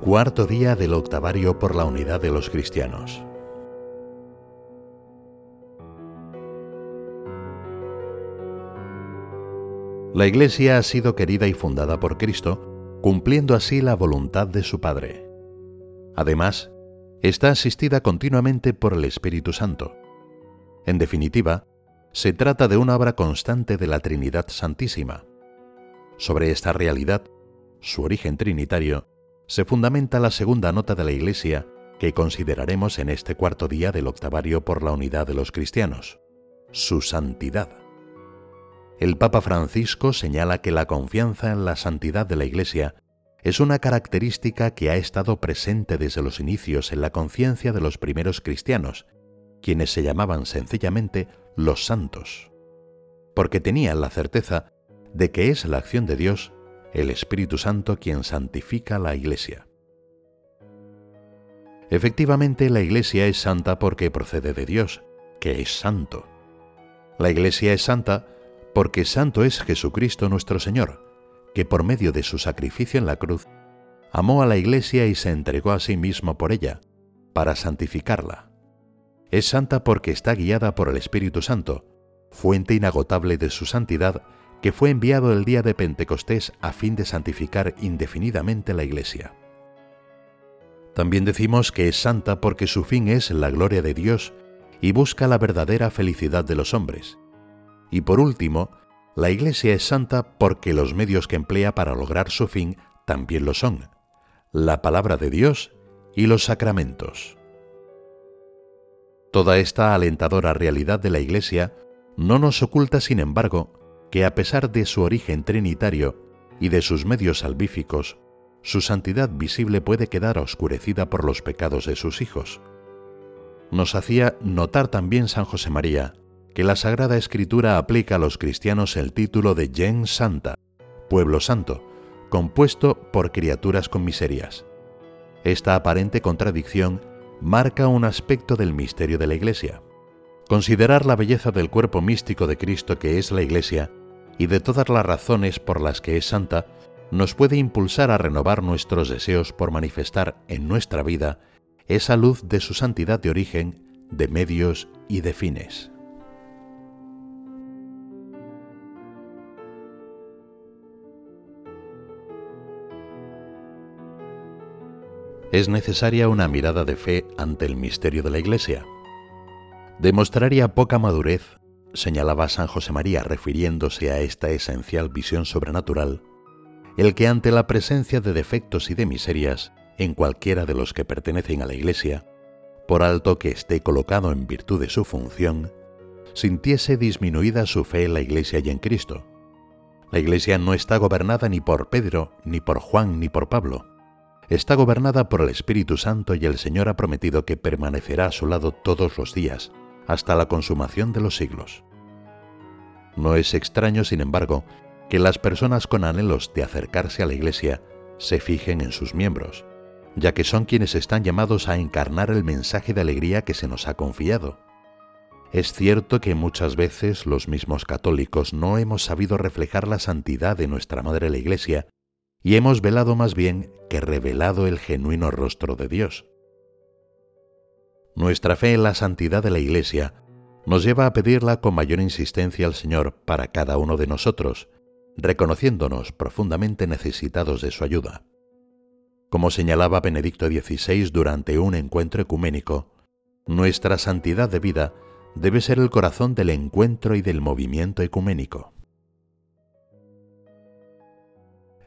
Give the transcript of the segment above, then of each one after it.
Cuarto día del octavario por la unidad de los cristianos. La Iglesia ha sido querida y fundada por Cristo, cumpliendo así la voluntad de su Padre. Además, está asistida continuamente por el Espíritu Santo. En definitiva, se trata de una obra constante de la Trinidad Santísima. Sobre esta realidad, su origen trinitario, se fundamenta la segunda nota de la Iglesia que consideraremos en este cuarto día del octavario por la unidad de los cristianos, su santidad. El Papa Francisco señala que la confianza en la santidad de la Iglesia es una característica que ha estado presente desde los inicios en la conciencia de los primeros cristianos, quienes se llamaban sencillamente los santos, porque tenían la certeza de que es la acción de Dios, el Espíritu Santo, quien santifica la Iglesia. Efectivamente, la Iglesia es santa porque procede de Dios, que es santo. La Iglesia es santa porque santo es Jesucristo nuestro Señor, que por medio de su sacrificio en la cruz, amó a la Iglesia y se entregó a sí mismo por ella, para santificarla. Es santa porque está guiada por el Espíritu Santo, fuente inagotable de su santidad, que fue enviado el día de Pentecostés a fin de santificar indefinidamente la Iglesia. También decimos que es santa porque su fin es la gloria de Dios y busca la verdadera felicidad de los hombres y por último, la Iglesia es santa porque los medios que emplea para lograr su fin también lo son, la palabra de Dios y los sacramentos. Toda esta alentadora realidad de la Iglesia no nos oculta, sin embargo, que a pesar de su origen trinitario y de sus medios salvíficos, su santidad visible puede quedar oscurecida por los pecados de sus hijos. Nos hacía notar también San José María que la Sagrada Escritura aplica a los cristianos el título de Gen Santa, pueblo santo, compuesto por criaturas con miserias. Esta aparente contradicción marca un aspecto del misterio de la Iglesia. Considerar la belleza del cuerpo místico de Cristo que es la Iglesia y de todas las razones por las que es santa, nos puede impulsar a renovar nuestros deseos por manifestar en nuestra vida esa luz de su santidad de origen, de medios y de fines. es necesaria una mirada de fe ante el misterio de la Iglesia. Demostraría poca madurez, señalaba San José María refiriéndose a esta esencial visión sobrenatural, el que ante la presencia de defectos y de miserias en cualquiera de los que pertenecen a la Iglesia, por alto que esté colocado en virtud de su función, sintiese disminuida su fe en la Iglesia y en Cristo. La Iglesia no está gobernada ni por Pedro, ni por Juan, ni por Pablo está gobernada por el Espíritu Santo y el Señor ha prometido que permanecerá a su lado todos los días, hasta la consumación de los siglos. No es extraño, sin embargo, que las personas con anhelos de acercarse a la Iglesia se fijen en sus miembros, ya que son quienes están llamados a encarnar el mensaje de alegría que se nos ha confiado. Es cierto que muchas veces los mismos católicos no hemos sabido reflejar la santidad de nuestra Madre la Iglesia y hemos velado más bien que revelado el genuino rostro de Dios. Nuestra fe en la santidad de la Iglesia nos lleva a pedirla con mayor insistencia al Señor para cada uno de nosotros, reconociéndonos profundamente necesitados de su ayuda. Como señalaba Benedicto XVI durante un encuentro ecuménico, nuestra santidad de vida debe ser el corazón del encuentro y del movimiento ecuménico.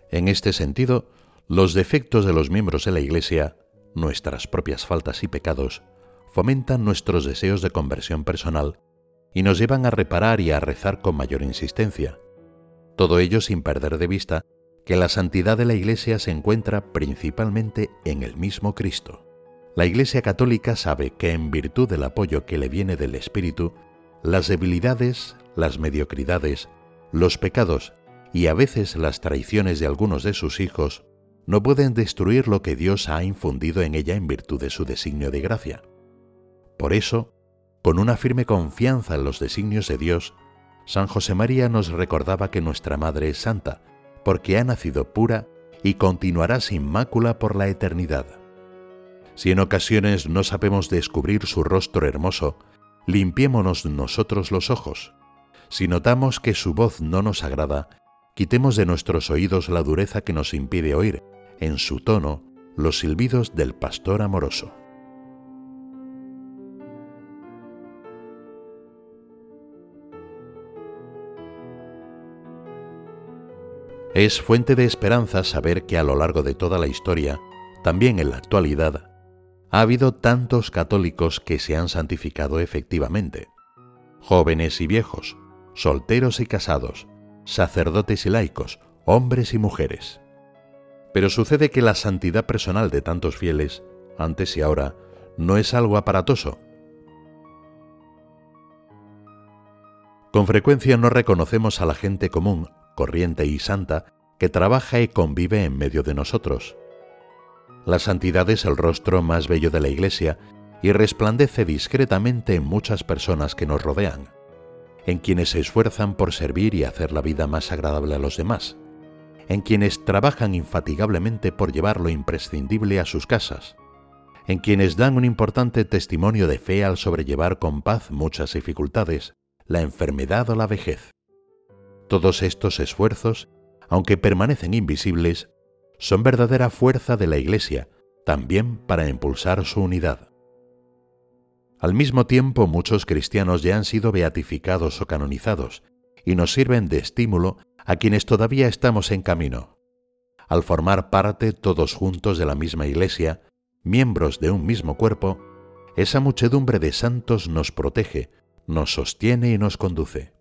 En este sentido, los defectos de los miembros de la Iglesia, nuestras propias faltas y pecados, fomentan nuestros deseos de conversión personal y nos llevan a reparar y a rezar con mayor insistencia. Todo ello sin perder de vista que la santidad de la Iglesia se encuentra principalmente en el mismo Cristo. La Iglesia católica sabe que en virtud del apoyo que le viene del Espíritu, las debilidades, las mediocridades, los pecados y a veces las traiciones de algunos de sus hijos no pueden destruir lo que Dios ha infundido en ella en virtud de su designio de gracia. Por eso, con una firme confianza en los designios de Dios, San José María nos recordaba que nuestra Madre es santa, porque ha nacido pura y continuará sin mácula por la eternidad. Si en ocasiones no sabemos descubrir su rostro hermoso, limpiémonos nosotros los ojos. Si notamos que su voz no nos agrada, quitemos de nuestros oídos la dureza que nos impide oír, en su tono, los silbidos del pastor amoroso. Es fuente de esperanza saber que a lo largo de toda la historia, también en la actualidad, ha habido tantos católicos que se han santificado efectivamente. Jóvenes y viejos, solteros y casados, sacerdotes y laicos, hombres y mujeres. Pero sucede que la santidad personal de tantos fieles, antes y ahora, no es algo aparatoso. Con frecuencia no reconocemos a la gente común corriente y santa que trabaja y convive en medio de nosotros. La santidad es el rostro más bello de la Iglesia y resplandece discretamente en muchas personas que nos rodean, en quienes se esfuerzan por servir y hacer la vida más agradable a los demás, en quienes trabajan infatigablemente por llevar lo imprescindible a sus casas, en quienes dan un importante testimonio de fe al sobrellevar con paz muchas dificultades, la enfermedad o la vejez. Todos estos esfuerzos, aunque permanecen invisibles, son verdadera fuerza de la Iglesia, también para impulsar su unidad. Al mismo tiempo, muchos cristianos ya han sido beatificados o canonizados, y nos sirven de estímulo a quienes todavía estamos en camino. Al formar parte todos juntos de la misma Iglesia, miembros de un mismo cuerpo, esa muchedumbre de santos nos protege, nos sostiene y nos conduce.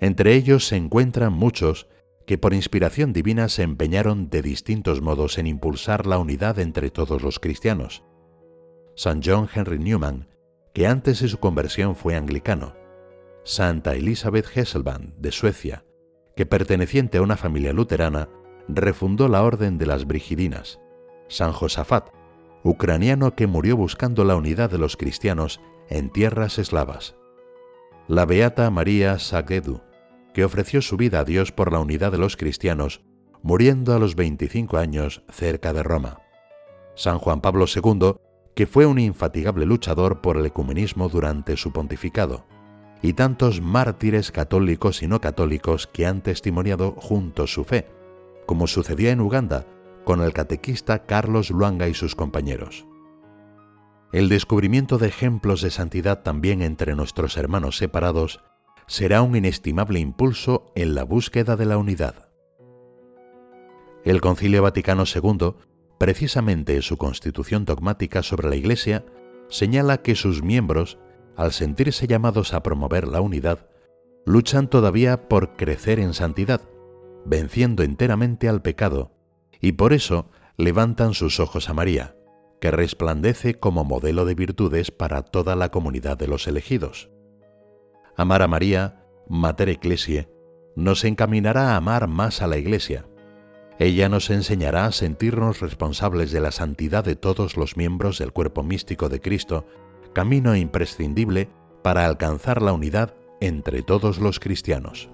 Entre ellos se encuentran muchos que por inspiración divina se empeñaron de distintos modos en impulsar la unidad entre todos los cristianos. San John Henry Newman, que antes de su conversión fue anglicano. Santa Elizabeth Hesselband, de Suecia, que perteneciente a una familia luterana, refundó la Orden de las Brigidinas. San Josafat, ucraniano que murió buscando la unidad de los cristianos en tierras eslavas. La Beata María Sagredu, que ofreció su vida a Dios por la unidad de los cristianos, muriendo a los 25 años cerca de Roma. San Juan Pablo II, que fue un infatigable luchador por el ecumenismo durante su pontificado, y tantos mártires católicos y no católicos que han testimoniado juntos su fe, como sucedía en Uganda con el catequista Carlos Luanga y sus compañeros. El descubrimiento de ejemplos de santidad también entre nuestros hermanos separados será un inestimable impulso en la búsqueda de la unidad. El Concilio Vaticano II, precisamente en su constitución dogmática sobre la Iglesia, señala que sus miembros, al sentirse llamados a promover la unidad, luchan todavía por crecer en santidad, venciendo enteramente al pecado, y por eso levantan sus ojos a María, que resplandece como modelo de virtudes para toda la comunidad de los elegidos. Amar a María, Mater Ecclesiae, nos encaminará a amar más a la Iglesia. Ella nos enseñará a sentirnos responsables de la santidad de todos los miembros del cuerpo místico de Cristo, camino imprescindible para alcanzar la unidad entre todos los cristianos.